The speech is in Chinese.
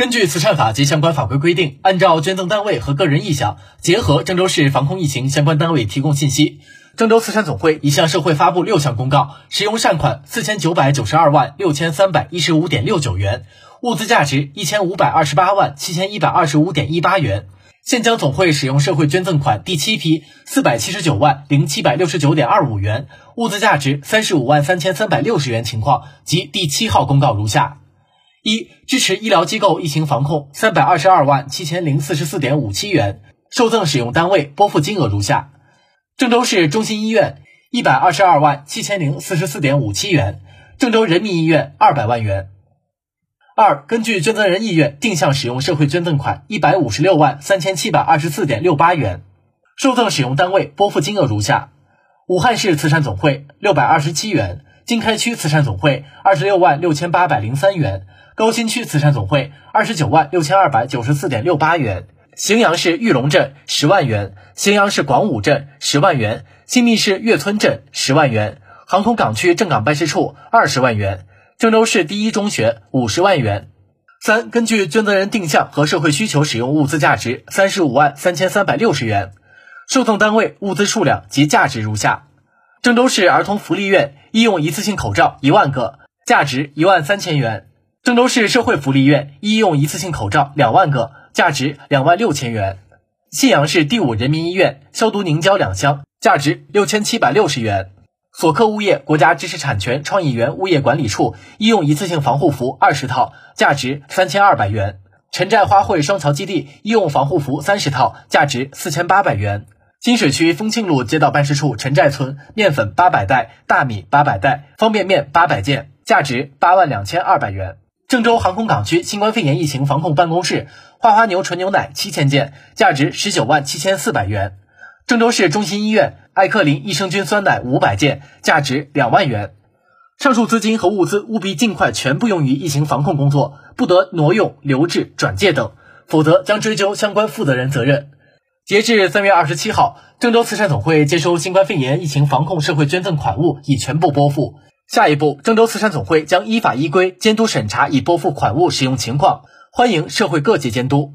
根据慈善法及相关法规规定，按照捐赠单位和个人意向，结合郑州市防控疫情相关单位提供信息，郑州慈善总会已向社会发布六项公告，使用善款四千九百九十二万六千三百一十五点六九元，物资价值一千五百二十八万七千一百二十五点一八元。现将总会使用社会捐赠款第七批四百七十九万零七百六十九点二五元，物资价值三十五万三千三百六十元情况及第七号公告如下。一、支持医疗机构疫情防控三百二十二万七千零四十四点五七元，受赠使用单位拨付金额如下：郑州市中心医院一百二十二万七千零四十四点五七元，郑州人民医院二百万元。二、根据捐赠人意愿定向使用社会捐赠款一百五十六万三千七百二十四点六八元，受赠使用单位拨付金额如下：武汉市慈善总会六百二十七元，经开区慈善总会二十六万六千八百零三元。高新区慈善总会二十九万六千二百九十四点六八元，荥阳市玉龙镇十万元，荥阳市广武镇十万元，新密市岳村镇十万元，航空港区镇港办事处二十万元，郑州市第一中学五十万元。三、根据捐赠人定向和社会需求使用物资价值三十五万三千三百六十元，受赠单位物资数量及价值如下：郑州市儿童福利院医用一次性口罩一万个，价值一万三千元。郑州市社会福利院医用一次性口罩两万个，价值两万六千元；信阳市第五人民医院消毒凝胶两箱，价值六千七百六十元；索克物业国家知识产权创意园物业管理处医用一次性防护服二十套，价值三千二百元；陈寨花卉双桥基地医用防护服三十套，价值四千八百元；金水区丰庆路街道办事处陈寨村面粉八百袋，大米八百袋，方便面八百件，价值八万两千二百元。郑州航空港区新冠肺炎疫情防控办公室花花牛纯牛奶七千件，价值十九万七千四百元。郑州市中心医院艾克林益生菌酸奶五百件，价值两万元。上述资金和物资务必尽快全部用于疫情防控工作，不得挪用、留置、转借等，否则将追究相关负责人责任。截至三月二十七号，郑州慈善总会接收新冠肺炎疫情防控社会捐赠款物已全部拨付。下一步，郑州慈善总会将依法依规监督审查已拨付款物使用情况，欢迎社会各界监督。